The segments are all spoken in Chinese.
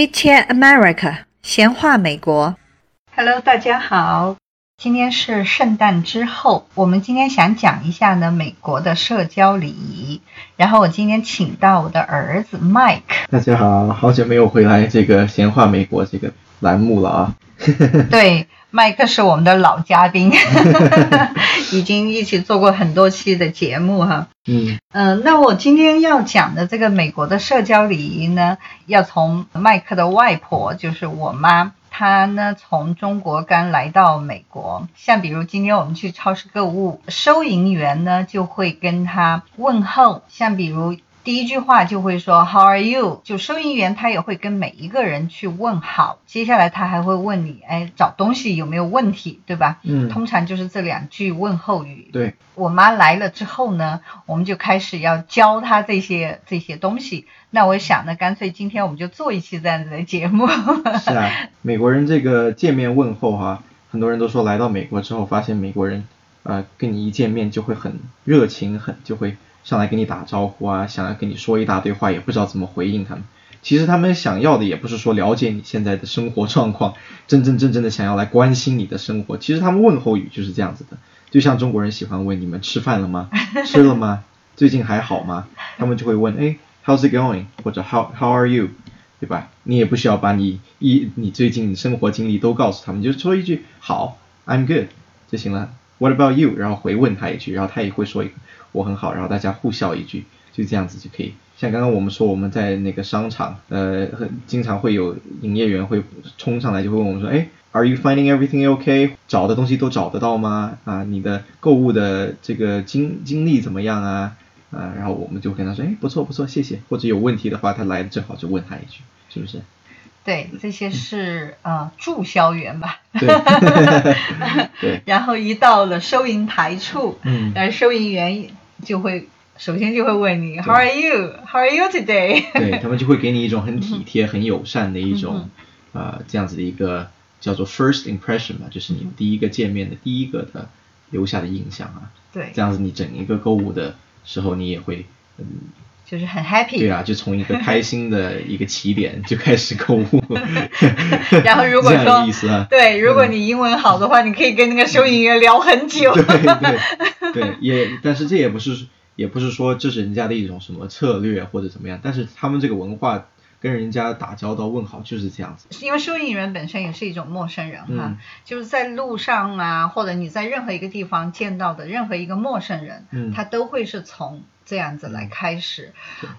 Chit Chat America，闲话美国。Hello，大家好，今天是圣诞之后，我们今天想讲一下呢美国的社交礼仪。然后我今天请到我的儿子 Mike。大家好，好久没有回来这个闲话美国这个栏目了啊。对，麦克是我们的老嘉宾，已经一起做过很多期的节目哈。嗯嗯，那我今天要讲的这个美国的社交礼仪呢，要从麦克的外婆，就是我妈，她呢从中国刚来到美国，像比如今天我们去超市购物，收银员呢就会跟他问候，像比如。第一句话就会说 How are you？就收银员他也会跟每一个人去问好，接下来他还会问你，哎，找东西有没有问题，对吧？嗯，通常就是这两句问候语。对，我妈来了之后呢，我们就开始要教她这些这些东西。那我想呢，干脆今天我们就做一期这样子的节目。是啊，美国人这个见面问候哈，很多人都说来到美国之后发现美国人，呃，跟你一见面就会很热情，很就会。上来跟你打招呼啊，想要跟你说一大堆话，也不知道怎么回应他们。其实他们想要的也不是说了解你现在的生活状况，真真正正的想要来关心你的生活。其实他们问候语就是这样子的，就像中国人喜欢问你们吃饭了吗？吃了吗？最近还好吗？他们就会问，哎，How's it going？或者 How How are you？对吧？你也不需要把你一你最近生活经历都告诉他们，就说一句好，I'm good 就行了。What about you？然后回问他一句，然后他也会说一个。我很好，然后大家互笑一句，就这样子就可以。像刚刚我们说，我们在那个商场，呃，很经常会有营业员会冲上来，就会问我们说，哎，Are you finding everything okay？找的东西都找得到吗？啊，你的购物的这个经经历怎么样啊？啊，然后我们就跟他说，哎，不错不错，谢谢。或者有问题的话，他来正好就问他一句，是不是？对，这些是呃注销员吧。对。然后一到了收银台处，嗯，呃，收银员。就会首先就会问你 How are you? How are you today? 对 他们就会给你一种很体贴、很友善的一种呃这样子的一个叫做 first impression 吧，就是你第一个见面的第一个的留下的印象啊。对。这样子你整一个购物的时候，你也会嗯。就是很 happy。对啊，就从一个开心的一个起点 就开始购物。然后如果说对，如果你英文好的话，你可以跟那个收银员聊很久。对对 对，也但是这也不是也不是说这是人家的一种什么策略或者怎么样，但是他们这个文化跟人家打交道问好就是这样子。因为收银员本身也是一种陌生人哈，就是在路上啊，或者你在任何一个地方见到的任何一个陌生人，他都会是从。这样子来开始，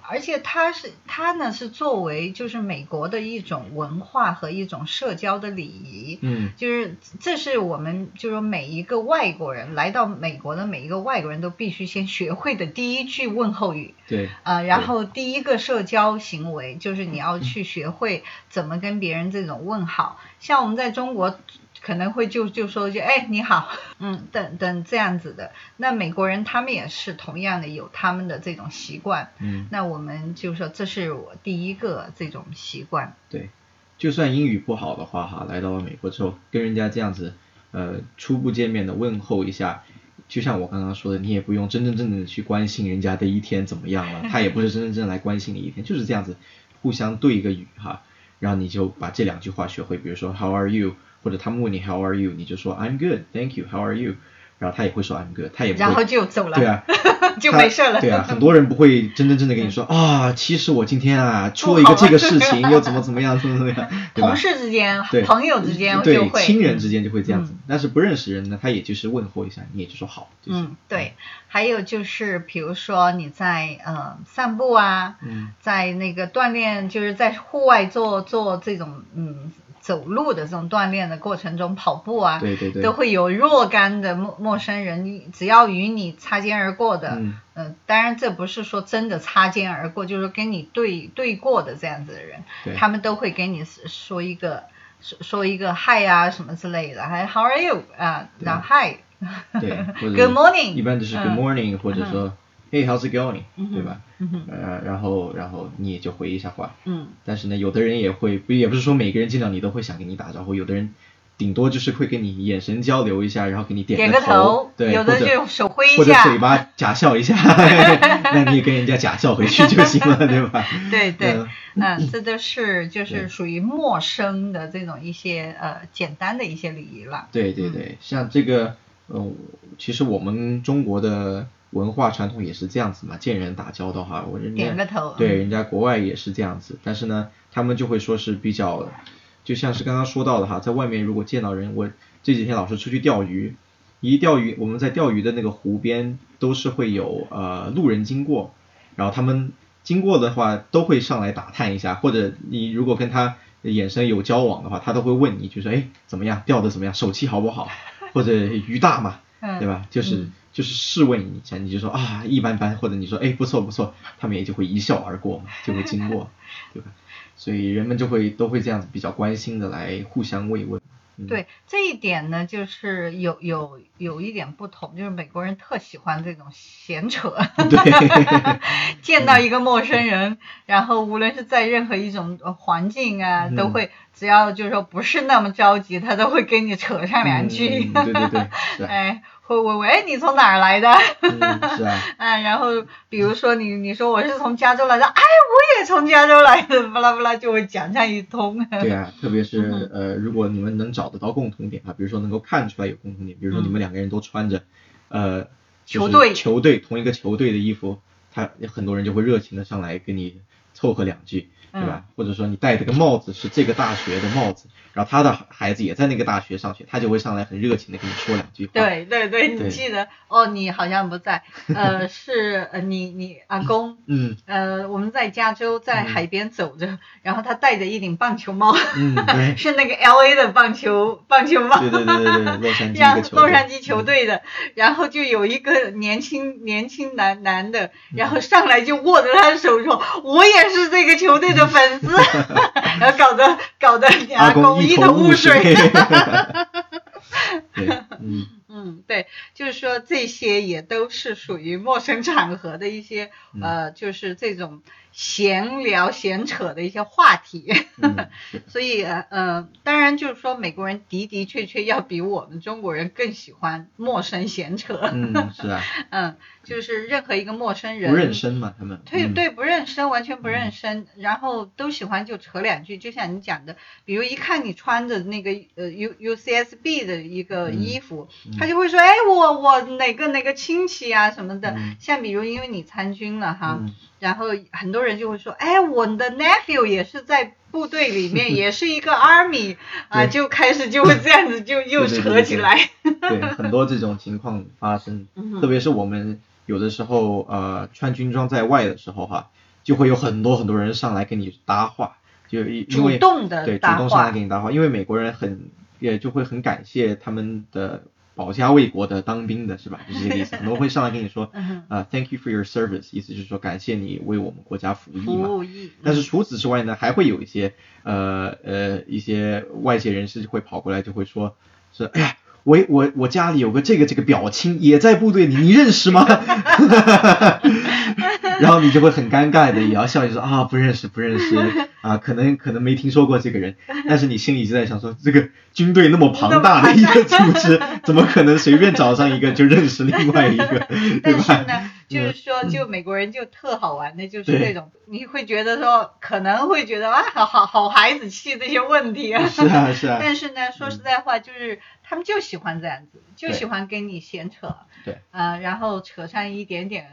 而且它是它呢是作为就是美国的一种文化和一种社交的礼仪，嗯，就是这是我们就是每一个外国人来到美国的每一个外国人都必须先学会的第一句问候语，对，呃，然后第一个社交行为就是你要去学会怎么跟别人这种问好，像我们在中国。可能会就就说一句哎你好，嗯 等等这样子的。那美国人他们也是同样的有他们的这种习惯。嗯。那我们就说这是我第一个这种习惯。对，就算英语不好的话哈，来到了美国之后，跟人家这样子呃初步见面的问候一下，就像我刚刚说的，你也不用真真正正的去关心人家的一天怎么样了，他也不是真真正正来关心你一天，就是这样子互相对一个语哈，然后你就把这两句话学会，比如说 How are you？或者他们问你 How are you，你就说 I'm good, thank you. How are you？然后他也会说 I'm good，他也。然后就走了。对啊，就没事了。对啊，很多人不会真真正正跟你说 啊，其实我今天啊出了一个这个事情，又怎么怎么样，怎么怎么样，对同事之间、朋友之间对亲人之间就会这样子，但是不认识人呢，他也就是问候一下，你也就说好。嗯，对。还有就是，比如说你在呃散步啊，在那个锻炼，就是在户外做做这种嗯。走路的这种锻炼的过程中，跑步啊，对对对，都会有若干的陌陌生人，只要与你擦肩而过的，嗯，当然这不是说真的擦肩而过，就是跟你对对过的这样子的人，他们都会跟你说一个说说一个 hi 啊什么之类的，还 how are you 啊，然后 hi，对，good morning，一般都是 good morning 或者说。Hey, how's it going？对吧？呃，然后，然后你也就回一下话。嗯。但是呢，有的人也会，不也不是说每个人见到你都会想跟你打招呼，有的人顶多就是会跟你眼神交流一下，然后给你点个头，对，有的就手挥一下，或者嘴巴假笑一下，那你也跟人家假笑回去就行了，对吧？对对，嗯，这都是就是属于陌生的这种一些呃简单的一些礼仪了。对对对，像这个，嗯，其实我们中国的文化传统也是这样子嘛，见人打交道哈，我人点个头，对，人家国外也是这样子，但是呢，他们就会说是比较。就像是刚刚说到的哈，在外面如果见到人，我这几天老是出去钓鱼，一钓鱼，我们在钓鱼的那个湖边都是会有呃路人经过，然后他们经过的话都会上来打探一下，或者你如果跟他眼神有交往的话，他都会问你，就说哎怎么样，钓的怎么样，手气好不好，或者鱼大嘛，对吧？就是就是试问一下，你就说啊一般般，或者你说哎不错不错，他们也就会一笑而过嘛，就会经过，对吧？所以人们就会都会这样子比较关心的来互相慰问。对这一点呢，就是有有有一点不同，就是美国人特喜欢这种闲扯。对。见到一个陌生人，然后无论是在任何一种环境啊，都会只要就是说不是那么着急，他都会跟你扯上两句。对对对。哎。喂喂，你从哪儿来的？是啊。嗯，然后比如说你你说我是从加州来的，哎，我也从加州来的，巴拉巴拉就会讲上一通。对啊，特别是呃，如果你们能找得到共同点啊，比如说能够看出来有共同点，比如说你们两个人都穿着呃球队球队同一个球队的衣服，他很多人就会热情的上来跟你凑合两句。对吧？或者说你戴这个帽子是这个大学的帽子，然后他的孩子也在那个大学上学，他就会上来很热情的跟你说两句话。对对对，你记得哦，你好像不在，呃，是呃你你阿公，嗯，呃我们在加州在海边走着，然后他戴着一顶棒球帽，嗯，对，是那个 L A 的棒球棒球帽，对对对对对，洛杉矶 洛杉矶球队的，然后就有一个年轻年轻男男的，然后上来就握着他的手说，我也是这个球队的。粉丝，然后搞得搞得你阿公一头雾水。对，嗯嗯，对，就是说这些也都是属于陌生场合的一些呃，就是这种。闲聊闲扯的一些话题，所以呃，当然就是说美国人的的确确要比我们中国人更喜欢陌生闲扯。嗯，是啊。嗯，就是任何一个陌生人。不认生嘛，他们。对对，不认生，完全不认生，然后都喜欢就扯两句，就像你讲的，比如一看你穿着那个呃 U U C S B 的一个衣服，他就会说，哎，我我哪个哪个亲戚啊什么的，像比如因为你参军了哈。然后很多人就会说，哎，我的 nephew 也是在部队里面，也是一个 army 啊，就开始就会这样子就又扯起来。对，很多这种情况发生，特别是我们有的时候呃穿军装在外的时候哈，就会有很多很多人上来跟你搭话，就因为主动的对主动上来跟你搭话，因为美国人很也就会很感谢他们的。保家卫国的当兵的是吧？就 是这个意思。很多会上来跟你说，啊，Thank you for your service，意思就是说感谢你为我们国家服役嘛。服役。但是除此之外呢，还会有一些呃呃一些外界人士会跑过来就会说，是哎呀，我我我家里有个这个这个表亲也在部队里，你认识吗？然后你就会很尴尬的也要笑，就说啊不认识不认识 啊，可能可能没听说过这个人，但是你心里就在想说，这个军队那么庞大的一个组织，怎么可能随便找上一个就认识另外一个，对吧？但是呢，就是说，就美国人就特好玩的，就是这种，你会觉得说，可能会觉得啊，好好好孩子气这些问题啊，是啊是啊。但是呢，说实在话，就是他们就喜欢这样子，就喜欢跟你闲扯，对，啊，然后扯上一点点。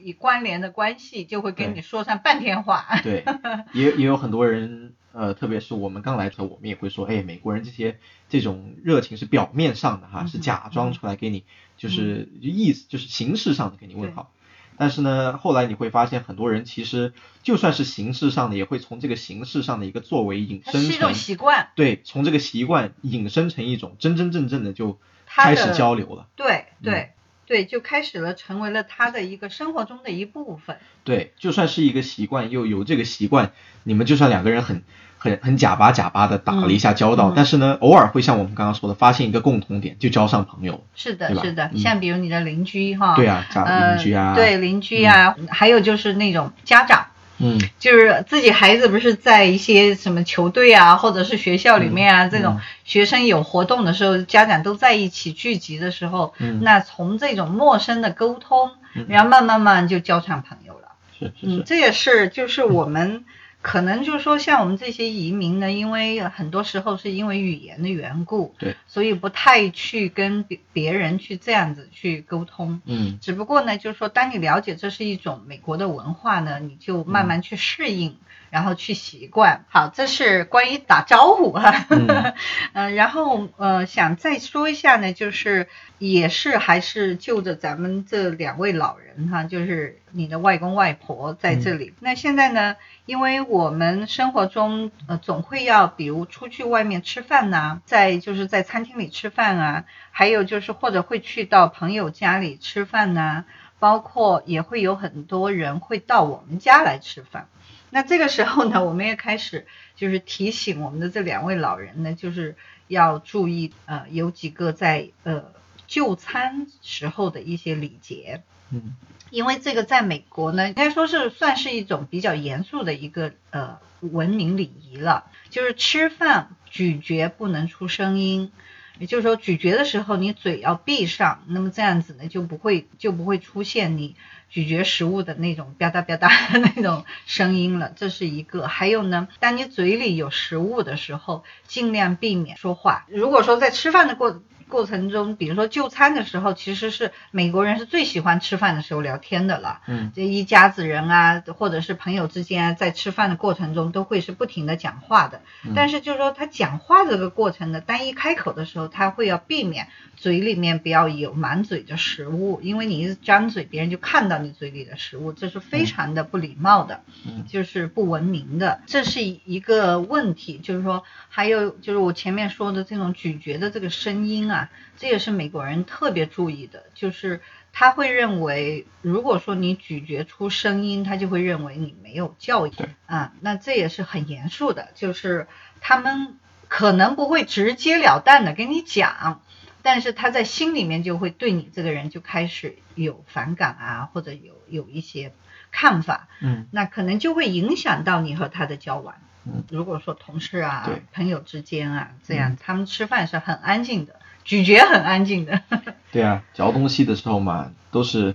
以关联的关系就会跟你说上半天话。对，也也有很多人，呃，特别是我们刚来的时候，我们也会说，哎，美国人这些这种热情是表面上的哈，是假装出来给你，就是意思就是形式上的给你问好。但是呢，后来你会发现，很多人其实就算是形式上的，也会从这个形式上的一个作为引申成习惯。对，从这个习惯引申成一种真真正正的就开始交流了。对对。对，就开始了，成为了他的一个生活中的一部分。对，就算是一个习惯，又有这个习惯，你们就算两个人很很很假巴假巴的打了一下交道，但是呢，偶尔会像我们刚刚说的，发现一个共同点，就交上朋友。是的，是的，像比如你的邻居哈。对啊，邻居啊。对邻居啊，还有就是那种家长。嗯，就是自己孩子不是在一些什么球队啊，或者是学校里面啊，这种学生有活动的时候，家长都在一起聚集的时候，那从这种陌生的沟通，然后慢慢慢就交上朋友了。是是是，这也是就是我们。可能就是说，像我们这些移民呢，因为很多时候是因为语言的缘故，对，所以不太去跟别别人去这样子去沟通。嗯，只不过呢，就是说，当你了解这是一种美国的文化呢，你就慢慢去适应，然后去习惯。好，这是关于打招呼哈。嗯，然后呃，想再说一下呢，就是也是还是就着咱们这两位老人哈，就是你的外公外婆在这里。那现在呢？因为我们生活中呃总会要，比如出去外面吃饭呐，在就是在餐厅里吃饭啊，还有就是或者会去到朋友家里吃饭呐，包括也会有很多人会到我们家来吃饭。那这个时候呢，我们也开始就是提醒我们的这两位老人呢，就是要注意呃有几个在呃就餐时候的一些礼节。嗯。因为这个在美国呢，应该说是算是一种比较严肃的一个呃文明礼仪了，就是吃饭咀嚼不能出声音，也就是说咀嚼的时候你嘴要闭上，那么这样子呢就不会就不会出现你咀嚼食物的那种吧嗒吧嗒 那种声音了，这是一个。还有呢，当你嘴里有食物的时候，尽量避免说话。如果说在吃饭的过过程中，比如说就餐的时候，其实是美国人是最喜欢吃饭的时候聊天的了。嗯，这一家子人啊，或者是朋友之间，在吃饭的过程中都会是不停的讲话的。但是就是说他讲话这个过程呢，单一开口的时候，他会要避免嘴里面不要有满嘴的食物，因为你一张嘴，别人就看到你嘴里的食物，这是非常的不礼貌的，就是不文明的，这是一个问题。就是说，还有就是我前面说的这种咀嚼的这个声音啊。这也是美国人特别注意的，就是他会认为，如果说你咀嚼出声音，他就会认为你没有教养啊。那这也是很严肃的，就是他们可能不会直截了当的跟你讲，但是他在心里面就会对你这个人就开始有反感啊，或者有有一些看法。嗯，那可能就会影响到你和他的交往。嗯，如果说同事啊、朋友之间啊这样，他们吃饭是很安静的。咀嚼很安静的，对啊，嚼东西的时候嘛，都是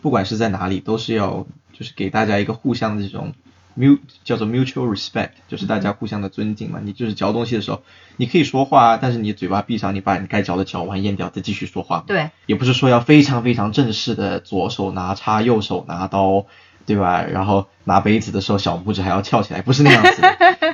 不管是在哪里，都是要就是给大家一个互相的这种 mu 叫做 mutual respect，就是大家互相的尊敬嘛。你就是嚼东西的时候，你可以说话，但是你嘴巴闭上，你把你该嚼的嚼完咽掉，再继续说话。对，也不是说要非常非常正式的左手拿叉，右手拿刀，对吧？然后拿杯子的时候小拇指还要翘起来，不是那样子，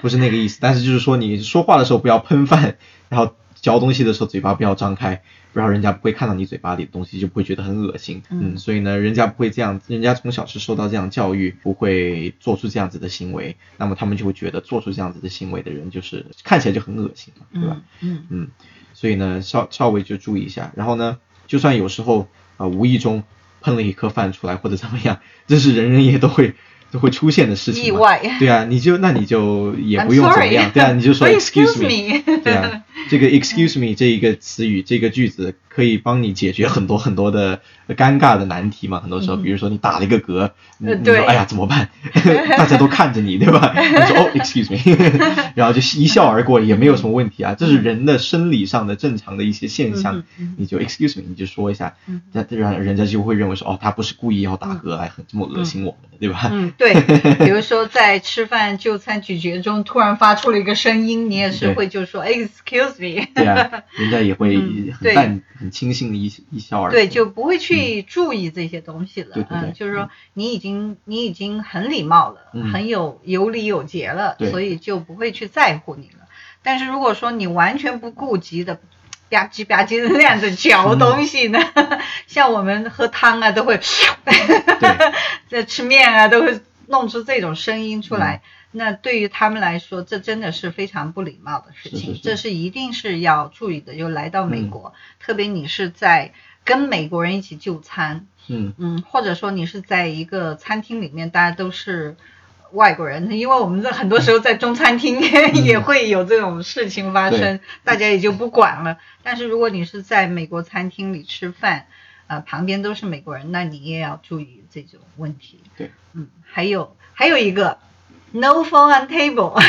不是那个意思。但是就是说你说话的时候不要喷饭，然后。嚼东西的时候嘴巴不要张开，不然人家不会看到你嘴巴里的东西，就不会觉得很恶心。嗯，所以呢，人家不会这样，人家从小是受到这样教育，不会做出这样子的行为，那么他们就会觉得做出这样子的行为的人就是看起来就很恶心嘛，对吧？嗯嗯，所以呢，稍稍微就注意一下。然后呢，就算有时候啊无意中喷了一颗饭出来或者怎么样，这是人人也都会。都会出现的事情，意外，对啊，你就那你就也不用怎么样，对啊，你就说 excuse me，对啊，这个 excuse me 这一个词语，这个句子可以帮你解决很多很多的尴尬的难题嘛。很多时候，比如说你打了一个嗝，你说哎呀怎么办？大家都看着你，对吧？你说哦 excuse me，然后就一笑而过，也没有什么问题啊。这是人的生理上的正常的一些现象，你就 excuse me，你就说一下，那让人家就会认为说哦，他不是故意要打嗝来很这么恶心我们的，对吧？嗯。对，比如说在吃饭就餐咀嚼中突然发出了一个声音，你也是会就说 excuse me。对啊，人家也会很淡、很轻信的一一笑而对，就不会去注意这些东西了。对对对，就是说你已经你已经很礼貌了，很有有礼有节了，所以就不会去在乎你了。但是如果说你完全不顾及的。吧唧吧唧的那样子嚼东西呢，像我们喝汤啊，都会，在吃面啊，都会弄出这种声音出来。那对于他们来说，这真的是非常不礼貌的事情，这是一定是要注意的。就来到美国，特别你是在跟美国人一起就餐，嗯嗯，或者说你是在一个餐厅里面，大家都是。外国人，因为我们在很多时候在中餐厅 也会有这种事情发生，大家也就不管了。但是如果你是在美国餐厅里吃饭，呃，旁边都是美国人，那你也要注意这种问题。对，嗯，还有还有一个，no phone on table，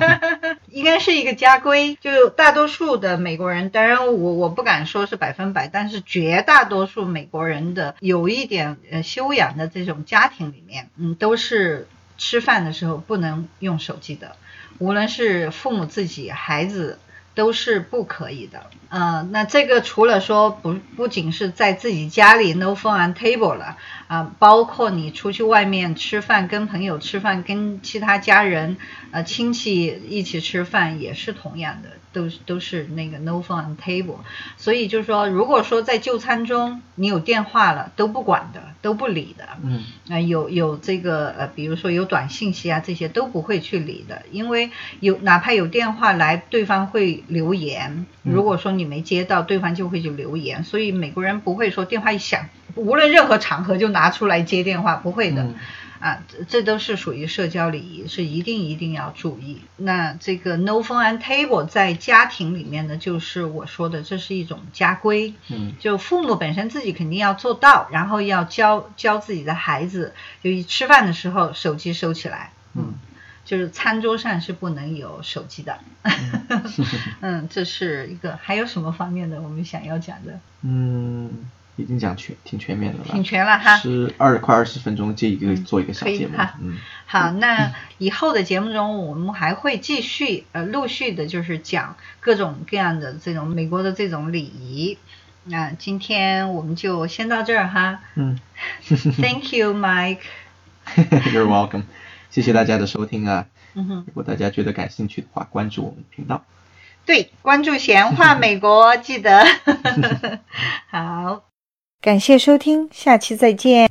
应该是一个家规，就大多数的美国人，当然我我不敢说是百分百，但是绝大多数美国人的有一点呃修养的这种家庭里面，嗯，都是吃饭的时候不能用手机的，无论是父母自己孩子。都是不可以的，呃，那这个除了说不不仅是在自己家里 no phone on table 了，啊，包括你出去外面吃饭，跟朋友吃饭，跟其他家人、呃亲戚一起吃饭也是同样的。都都是那个 no phone on table，所以就是说，如果说在就餐中你有电话了，都不管的，都不理的，嗯，啊有有这个呃，比如说有短信息啊，这些都不会去理的，因为有哪怕有电话来，对方会留言，如果说你没接到，对方就会去留言，所以美国人不会说电话一响，无论任何场合就拿出来接电话，不会的。啊，这这都是属于社交礼仪，是一定一定要注意。那这个 no phone on table 在家庭里面呢，就是我说的，这是一种家规。嗯，就父母本身自己肯定要做到，然后要教教自己的孩子，就吃饭的时候手机收起来。嗯，就是餐桌上是不能有手机的。嗯，这是一个。还有什么方面的我们想要讲的？嗯。已经讲全挺全面的了，挺全了哈，是二快二十分钟这一个做一个小节目，嗯，好，那以后的节目中我们还会继续呃陆续的就是讲各种各样的这种美国的这种礼仪，那今天我们就先到这儿哈，嗯，Thank you Mike，You're welcome，谢谢大家的收听啊，嗯哼，如果大家觉得感兴趣的话，关注我们频道，对，关注闲话美国，记得，好。感谢收听，下期再见。